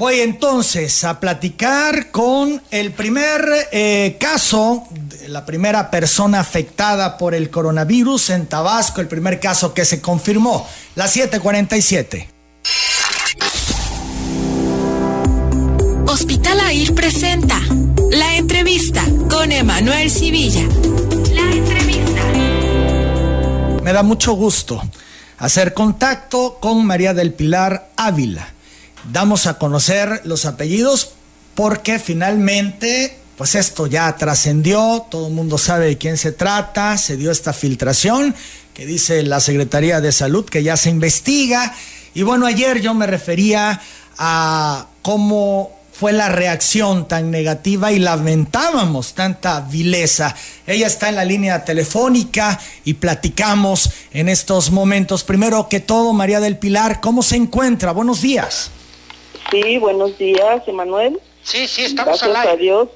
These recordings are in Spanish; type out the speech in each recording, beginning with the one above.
Voy entonces a platicar con el primer eh, caso, la primera persona afectada por el coronavirus en Tabasco, el primer caso que se confirmó, la 747. Hospital AIR presenta la entrevista con Emanuel Civilla. La entrevista. Me da mucho gusto hacer contacto con María del Pilar Ávila. Damos a conocer los apellidos porque finalmente, pues esto ya trascendió, todo el mundo sabe de quién se trata, se dio esta filtración que dice la Secretaría de Salud que ya se investiga. Y bueno, ayer yo me refería a cómo fue la reacción tan negativa y lamentábamos tanta vileza. Ella está en la línea telefónica y platicamos en estos momentos. Primero que todo, María del Pilar, ¿cómo se encuentra? Buenos días. Sí, buenos días, Emanuel. Sí, sí, estamos Gracias a Dios.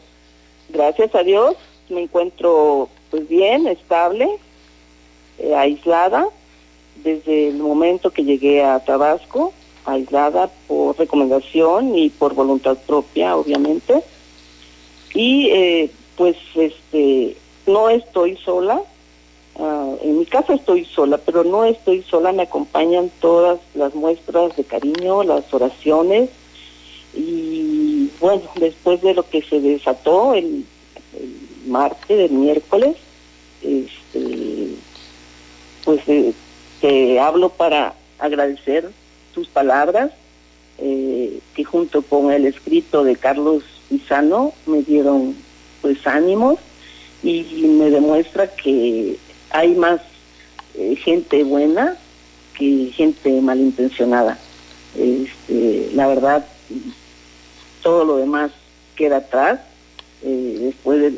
Gracias a Dios. Me encuentro pues bien, estable, eh, aislada desde el momento que llegué a Tabasco aislada por recomendación y por voluntad propia, obviamente. Y eh, pues este no estoy sola, ah, en mi casa estoy sola, pero no estoy sola, me acompañan todas las muestras de cariño, las oraciones y bueno, después de lo que se desató el, martes, el miércoles, este, pues eh, te hablo para agradecer tus palabras, eh, que junto con el escrito de Carlos Pizano me dieron pues ánimos y me demuestra que hay más eh, gente buena que gente malintencionada. Este, la verdad, todo lo demás queda atrás eh, después de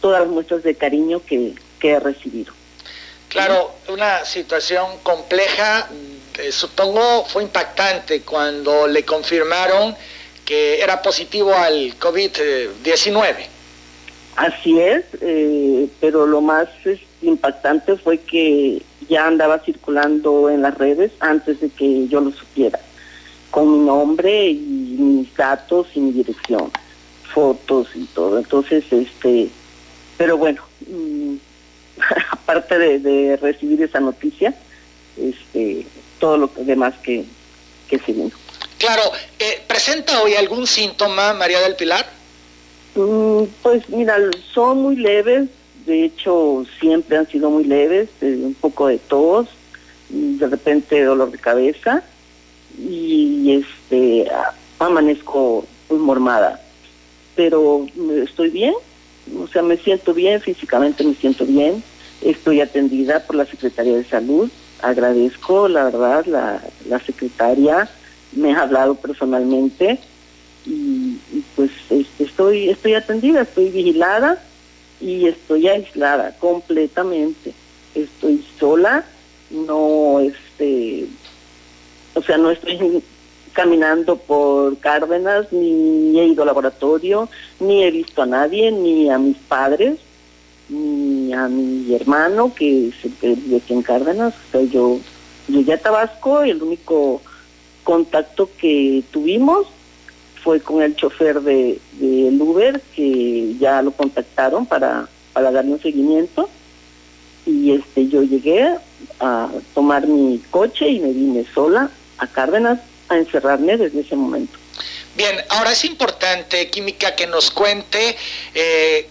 todas las muestras de cariño que, que he recibido. Claro, una situación compleja eh, supongo fue impactante cuando le confirmaron que era positivo al COVID-19. Así es, eh, pero lo más impactante fue que ya andaba circulando en las redes antes de que yo lo supiera, con mi nombre y mis datos y mi dirección, fotos y todo. Entonces, este, pero bueno, mm, aparte de recibir esa noticia, este, todo lo demás que, que se Claro, eh, ¿presenta hoy algún síntoma, María del Pilar? Mm, pues mira, son muy leves, de hecho siempre han sido muy leves, eh, un poco de tos, de repente dolor de cabeza y este amanezco muy mormada, pero estoy bien, o sea, me siento bien, físicamente me siento bien, estoy atendida por la Secretaría de Salud, agradezco, la verdad, la, la secretaria me ha hablado personalmente y, pues este, estoy, estoy atendida, estoy vigilada y estoy aislada completamente. Estoy sola, no este, o sea, no estoy caminando por Cárdenas, ni he ido al laboratorio, ni he visto a nadie, ni a mis padres, ni a mi hermano que se vive aquí en Cárdenas. O yo llegué a Tabasco y el único contacto que tuvimos fue con el chofer de, del Uber que ya lo contactaron para, para darle un seguimiento y este yo llegué a tomar mi coche y me vine sola a Cárdenas a encerrarme desde ese momento. Bien, ahora es importante, Química, que nos cuente eh,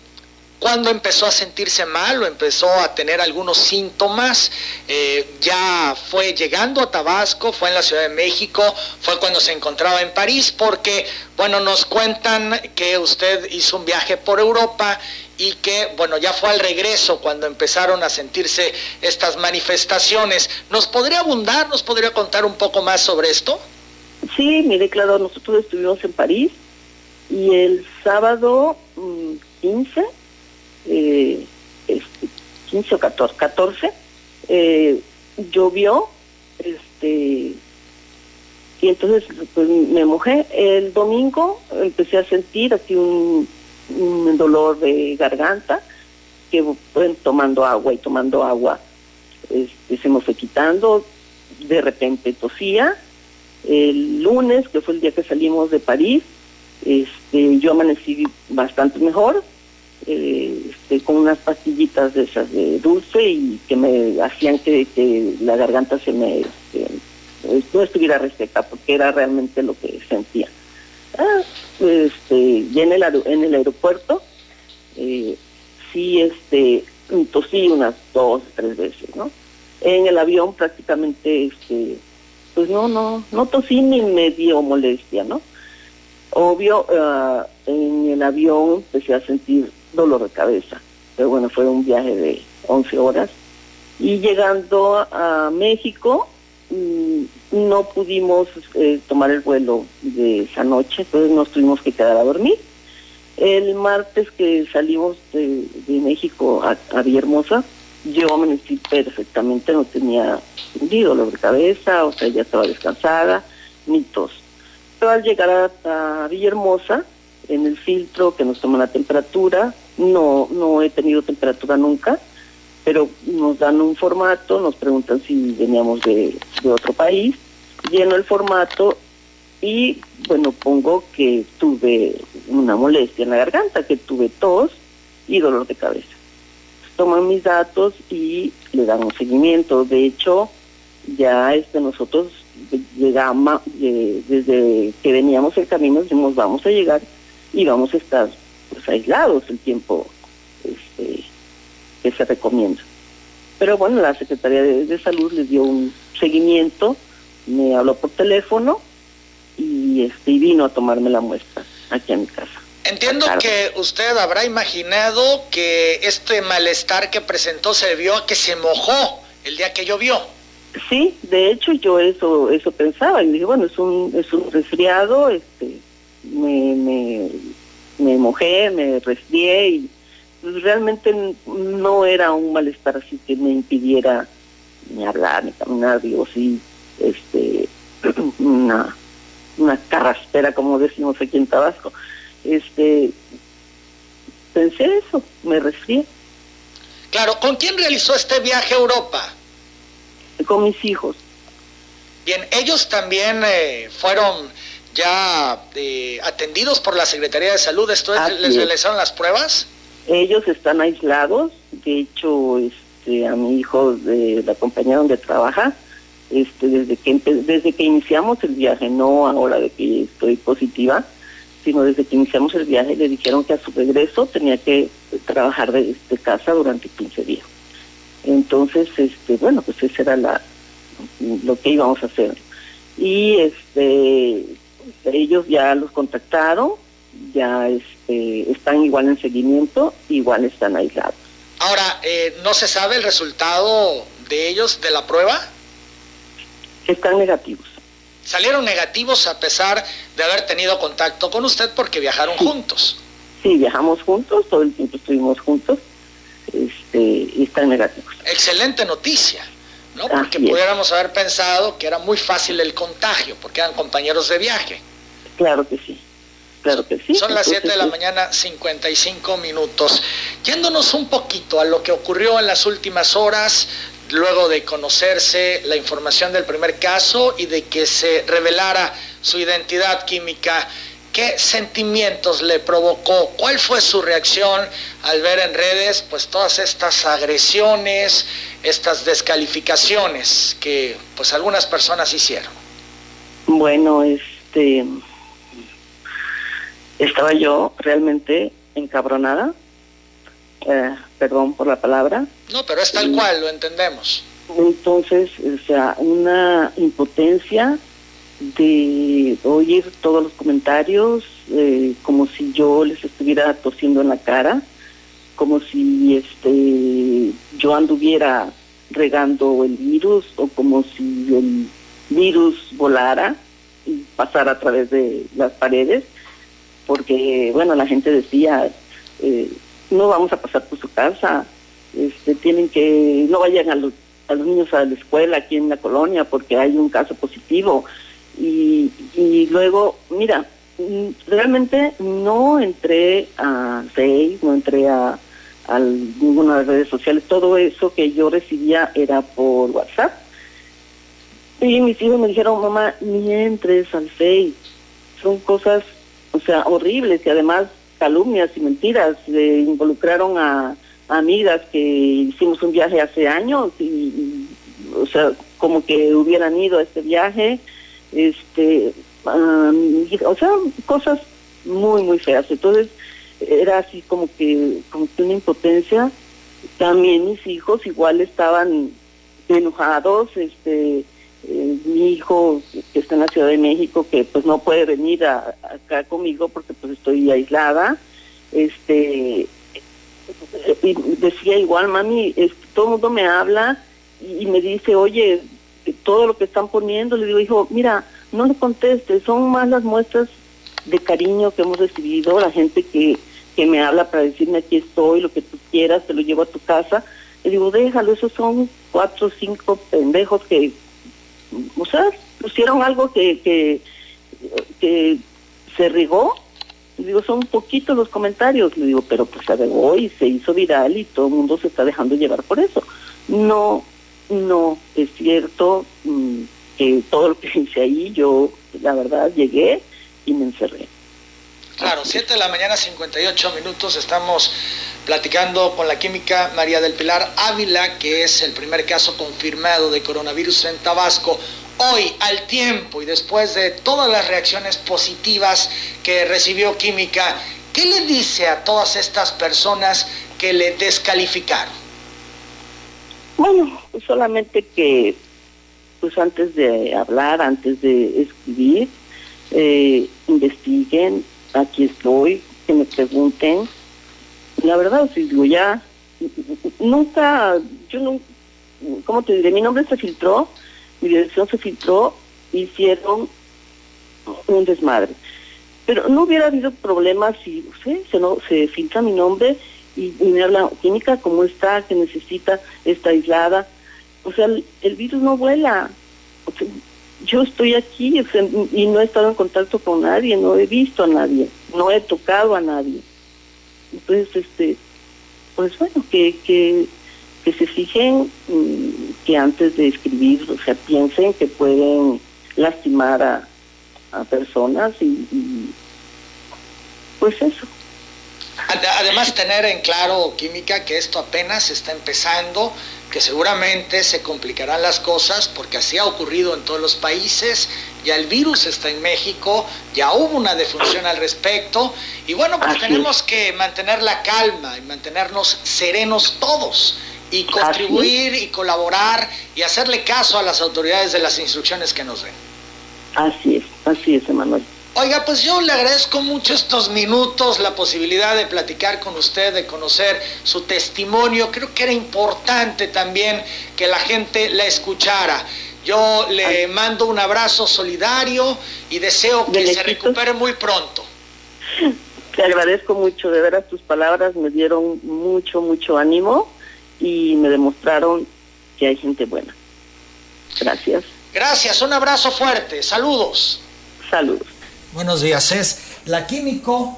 cuando empezó a sentirse mal o empezó a tener algunos síntomas, eh, ya fue llegando a Tabasco, fue en la Ciudad de México, fue cuando se encontraba en París, porque, bueno, nos cuentan que usted hizo un viaje por Europa y que, bueno, ya fue al regreso cuando empezaron a sentirse estas manifestaciones. ¿Nos podría abundar, nos podría contar un poco más sobre esto? Sí, mire, claro, nosotros estuvimos en París y el sábado 15 mm, eh, 15 o 14, 14 eh, llovió, este, y entonces pues, me mojé. El domingo empecé a sentir aquí un, dolor de garganta, que pues, tomando agua y tomando agua este, se me fue quitando, de repente tosía, El lunes, que fue el día que salimos de París, este, yo amanecí bastante mejor, eh, este, con unas pastillitas de esas de dulce y que me hacían que, la garganta se me este, no estuviera reseca porque era realmente lo que sentía. Ah, este, y en el, en el aeropuerto eh, sí este, tosí unas dos, tres veces, ¿no? En el avión prácticamente, este, pues no, no, no tosí ni me dio molestia, ¿no? Obvio, ah, en el avión empecé a sentir dolor de cabeza, pero bueno, fue un viaje de 11 horas. Y llegando a México, mm, no pudimos eh, tomar el vuelo de esa noche, entonces nos tuvimos que quedar a dormir. El martes que salimos de, México a, a Villahermosa, yo amanecí perfectamente, no tenía ni dolor de cabeza, o sea, ya estaba descansada, ni tos. Pero al llegar a, Villahermosa, en el filtro que nos toma la temperatura, no, no he tenido temperatura nunca, pero nos dan un formato, nos preguntan si veníamos de otro país, lleno el formato y bueno, pongo que tuve una molestia en la garganta, que tuve tos y dolor de cabeza. Toman mis datos y le dan un seguimiento. De hecho, ya este, nosotros llegamos, desde que veníamos el camino, dijimos vamos a llegar y vamos a estar pues, aislados el tiempo este, que se recomienda. Pero bueno, la Secretaría de Salud les dio un seguimiento, me habló por teléfono y, este, vino a tomarme la muestra aquí a mi casa. Entiendo que usted habrá imaginado que este malestar que presentó se debió a que se mojó el día que llovió. Sí, de hecho yo eso eso pensaba y dije, bueno, es un es un resfriado, este me, me, me mojé, me resfrié y pues, realmente no era un malestar así que me impidiera ni hablar ni caminar, digo, sí, este una una carraspera, como decimos aquí en Tabasco. Este, pensé eso, me resfrié. Claro, ¿con quién realizó este viaje a Europa? Con mis hijos. Bien, ellos también eh, fueron ya eh, atendidos por la Secretaría de Salud, ¿esto les realizaron las pruebas? Ellos están aislados, de hecho, este, a mi hijo de la compañía donde trabaja, este, desde que desde que iniciamos el viaje, no ahora de que estoy positiva, sino desde que iniciamos el viaje le dijeron que a su regreso tenía que trabajar de, casa durante 15 días. Entonces, este, bueno, pues ese era la lo que íbamos a hacer. Y este ellos ya los contactaron, ya este, están igual en seguimiento, igual están aislados. Ahora, eh, ¿no se sabe el resultado de ellos de la prueba? están negativos. Salieron negativos a pesar de haber tenido contacto con usted porque viajaron juntos. Sí, viajamos juntos, todo el tiempo estuvimos juntos este, y están negativos. Excelente noticia, ¿no? Porque pudiéramos haber pensado que era muy fácil el contagio, porque eran compañeros de viaje. Claro que sí. Claro que sí. Son las 7 de la mañana, 55 minutos. Yéndonos un poquito a lo que ocurrió en las últimas horas, luego de conocerse la información del primer caso y de que se revelara su identidad química, ¿qué sentimientos le provocó? ¿Cuál fue su reacción al ver en redes pues todas estas agresiones, estas descalificaciones que pues algunas personas hicieron? Bueno, este estaba yo realmente encabronada eh, perdón por la palabra. No, pero es tal cual, lo entendemos. Entonces, o sea, una impotencia de oír todos los comentarios eh, como si yo les estuviera tosiendo en la cara, como si este yo anduviera regando el virus o como si el virus volara y pasara a través de las paredes, porque bueno, la gente decía, eh, no vamos a pasar por su casa, tienen que, no vayan a los, niños a la escuela aquí en la colonia porque hay un caso positivo. Y, y luego, mira, mm, realmente no entré a Facebook, no entré a, a ninguna de las redes sociales, todo eso que yo recibía era por WhatsApp. Y mis hijos me dijeron, mamá, ni entres al Face. Son cosas, o sea, horribles y además calumnias y mentiras. involucraron a, amigas que hicimos un viaje hace años y, o sea, como que hubieran ido a este viaje. Este, o sea, cosas muy, muy feas. Entonces, era así como que, como que una impotencia. También mis hijos igual estaban enojados, este, eh, mi hijo que está en la Ciudad de México que pues no puede venir acá conmigo porque pues estoy aislada este y decía igual mami todo el mundo me habla y, me dice oye todo lo que están poniendo le digo hijo mira no le contestes son más las muestras de cariño que hemos recibido la gente que que me habla para decirme aquí estoy lo que tú quieras te lo llevo a tu casa le digo déjalo esos son cuatro o cinco pendejos que o sea, pusieron algo que, que, que se rigó. Digo, son poquitos los comentarios. Le digo, pero pues se regó y se hizo viral y todo el mundo se está dejando llevar por eso. No, no es cierto mm, que todo lo que hice ahí, yo la verdad llegué y me encerré. Claro, 7 de la mañana, 58 minutos. Estamos platicando con la química María del Pilar Ávila, que es el primer caso confirmado de coronavirus en Tabasco. Hoy, al tiempo y después de todas las reacciones positivas que recibió Química, ¿qué le dice a todas estas personas que le descalificaron? Bueno, pues solamente que, pues antes de hablar, antes de escribir, eh, investiguen, aquí estoy, que me pregunten. La verdad, si digo, ya, nunca, yo no, ¿cómo te diré? Mi nombre se filtró, mi dirección se filtró, hicieron un desmadre. Pero no hubiera habido problemas si, se, no, se filtra mi nombre y, me habla, química, ¿cómo está? que necesita? ¿Está aislada? O sea, el, virus no vuela yo estoy aquí y no he estado en contacto con nadie, no he visto a nadie, no he tocado a nadie. Entonces, este, pues bueno, que, que, que se fijen mm, que antes de escribir, o sea, piensen que pueden lastimar a, a personas y, y pues eso. Además, tener en claro, Química, que esto apenas está empezando, que seguramente se complicarán las cosas porque así ha ocurrido en todos los países, ya el virus está en México, ya hubo una defunción al respecto y bueno, pues tenemos que mantener la calma y mantenernos serenos todos y contribuir y colaborar y hacerle caso a las autoridades de las instrucciones que nos den. Así es, así es, Emanuel. Oiga, pues yo le agradezco mucho estos minutos, la posibilidad de platicar con usted, de conocer su testimonio. Creo que era importante también que la gente la escuchara. Yo le mando un abrazo solidario y deseo que se recupere muy pronto. Te agradezco mucho, de veras tus palabras me dieron mucho, mucho ánimo y me demostraron que hay gente buena. Gracias. Gracias, un abrazo fuerte, saludos. Saludos. Buenos días, es la químico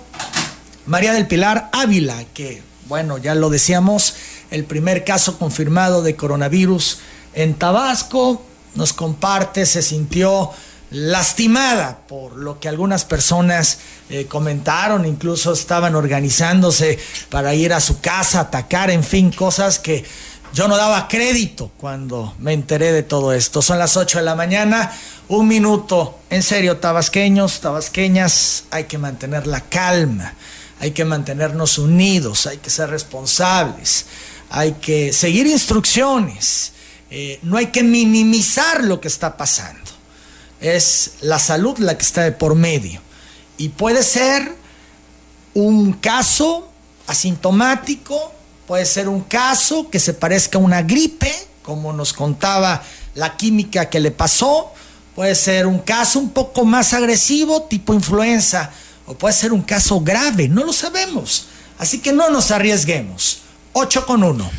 María del Pilar Ávila, que, bueno, ya lo decíamos, el primer caso confirmado de coronavirus en Tabasco, nos comparte, se sintió lastimada por lo que algunas personas eh, comentaron, incluso estaban organizándose para ir a su casa, atacar, en fin, cosas que yo no daba crédito cuando me enteré de todo esto. Son las 8 de la mañana, un minuto. En serio, tabasqueños, tabasqueñas, hay que mantener la calma, hay que mantenernos unidos, hay que ser responsables, hay que seguir instrucciones. Eh, no hay que minimizar lo que está pasando. Es la salud la que está de por medio. Y puede ser un caso asintomático, Puede ser un caso que se parezca a una gripe, como nos contaba la química que le pasó. Puede ser un caso un poco más agresivo, tipo influenza. O puede ser un caso grave, no lo sabemos. Así que no nos arriesguemos. 8 con 1.